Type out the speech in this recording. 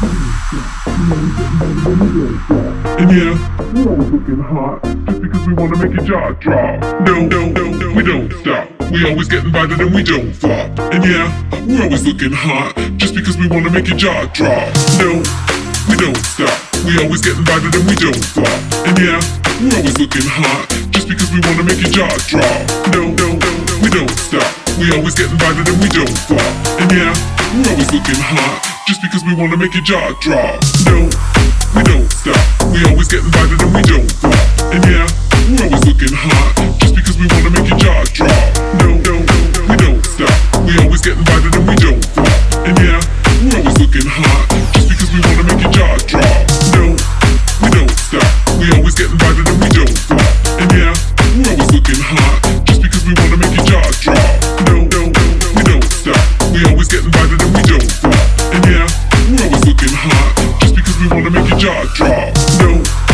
And yeah, we're always looking hot just because we wanna make your jaw drop. No, no, no, no, we don't stop. We always get invited and we don't flop. And yeah, we're always looking hot just because we wanna make your jaw drop. No, we don't stop. We always get invited and we don't flop. And yeah, we're always looking hot just because we wanna make your jaw drop. No, no, no, we don't stop. We always get invited and we don't flop. And yeah, we're always looking hot just because we wanna make your jaw drop. No, we don't stop. We always get invited and we don't flop. And yeah, we're always looking hot just because we wanna make your jaw drop. No, no, no, we don't stop. We always get invited and we don't flop. And yeah, we're always looking hot just because we wanna make your jaw drop. No, we don't stop. We always get invited and we don't flop. And yeah, we're always looking hot because we wanna make your jaw drop. No.